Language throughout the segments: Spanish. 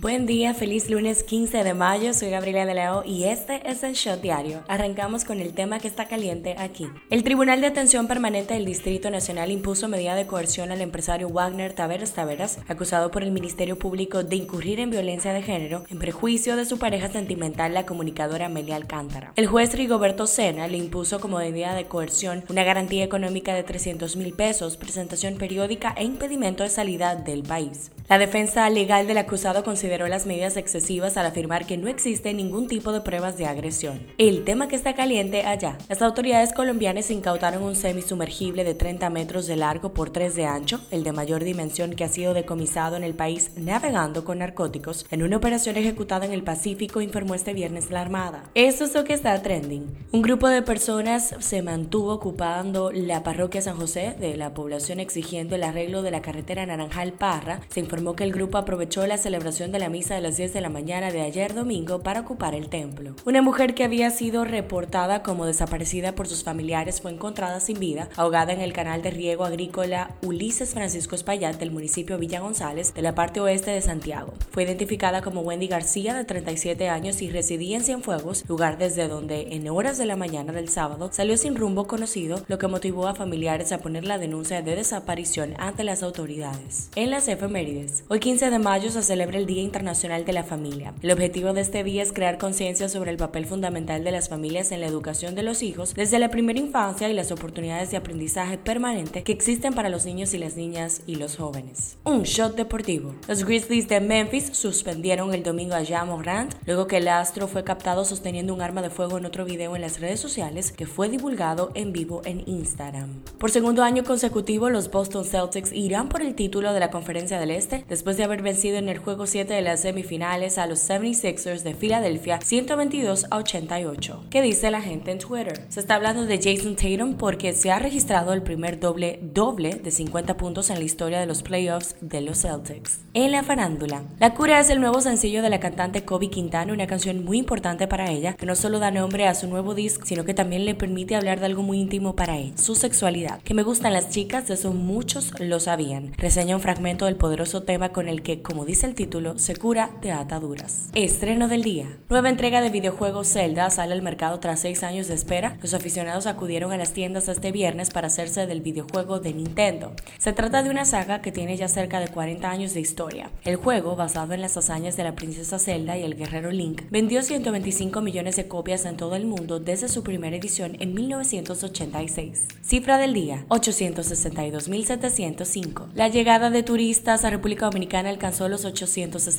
Buen día, feliz lunes 15 de mayo, soy Gabriela de Leo y este es el Shot Diario. Arrancamos con el tema que está caliente aquí. El Tribunal de Atención Permanente del Distrito Nacional impuso medida de coerción al empresario Wagner Taveras Taveras, acusado por el Ministerio Público de incurrir en violencia de género en prejuicio de su pareja sentimental, la comunicadora Amelia Alcántara. El juez Rigoberto Sena le impuso como medida de coerción una garantía económica de 300 mil pesos, presentación periódica e impedimento de salida del país. La defensa legal del acusado consideró las medidas excesivas al afirmar que no existe ningún tipo de pruebas de agresión. El tema que está caliente allá. Las autoridades colombianas incautaron un semisumergible de 30 metros de largo por 3 de ancho, el de mayor dimensión que ha sido decomisado en el país navegando con narcóticos en una operación ejecutada en el Pacífico, informó este viernes la Armada. Eso es lo que está trending. Un grupo de personas se mantuvo ocupando la parroquia San José de la población exigiendo el arreglo de la carretera Naranjal Parra. Se informó que el grupo aprovechó la celebración de la misa de las 10 de la mañana de ayer domingo para ocupar el templo. Una mujer que había sido reportada como desaparecida por sus familiares fue encontrada sin vida, ahogada en el canal de riego agrícola Ulises Francisco Espaillat del municipio Villa González, de la parte oeste de Santiago. Fue identificada como Wendy García, de 37 años y residía en Cienfuegos, lugar desde donde en horas de la mañana del sábado salió sin rumbo conocido, lo que motivó a familiares a poner la denuncia de desaparición ante las autoridades. En las efemérides, Hoy 15 de mayo se celebra el Día Internacional de la Familia. El objetivo de este día es crear conciencia sobre el papel fundamental de las familias en la educación de los hijos desde la primera infancia y las oportunidades de aprendizaje permanente que existen para los niños y las niñas y los jóvenes. Un shot deportivo. Los Grizzlies de Memphis suspendieron el domingo a Jean Morant luego que el astro fue captado sosteniendo un arma de fuego en otro video en las redes sociales que fue divulgado en vivo en Instagram. Por segundo año consecutivo, los Boston Celtics irán por el título de la Conferencia del Este después de haber vencido en el juego 7 de las semifinales a los 76ers de Filadelfia 122 a 88. ¿Qué dice la gente en Twitter? Se está hablando de Jason Tatum porque se ha registrado el primer doble doble de 50 puntos en la historia de los playoffs de los Celtics. En la farándula, La Cura es el nuevo sencillo de la cantante Kobe Quintana, una canción muy importante para ella que no solo da nombre a su nuevo disco, sino que también le permite hablar de algo muy íntimo para ella, su sexualidad. Que me gustan las chicas, eso muchos lo sabían. Reseña un fragmento del poderoso tema con el que, como dice el título, se cura de ataduras. Estreno del día. Nueva entrega de videojuego Zelda sale al mercado tras seis años de espera. Los aficionados acudieron a las tiendas este viernes para hacerse del videojuego de Nintendo. Se trata de una saga que tiene ya cerca de 40 años de historia. El juego, basado en las hazañas de la princesa Zelda y el guerrero Link, vendió 125 millones de copias en todo el mundo desde su primera edición en 1986. Cifra del día, 862.705. La llegada de turistas a República Dominicana alcanzó los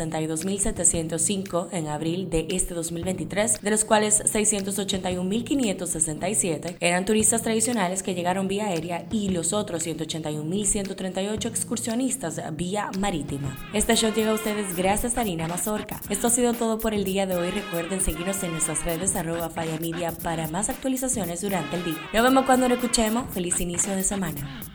862.705 en abril de este 2023, de los cuales 681.567 eran turistas tradicionales que llegaron vía aérea y los otros 181.138 excursionistas vía marítima. Este show llega a ustedes gracias a Nina Mazorca. Esto ha sido todo por el día de hoy. Recuerden seguirnos en nuestras redes arroba Falla Media para más actualizaciones durante el día. Nos vemos cuando lo escuchemos. Feliz inicio de semana.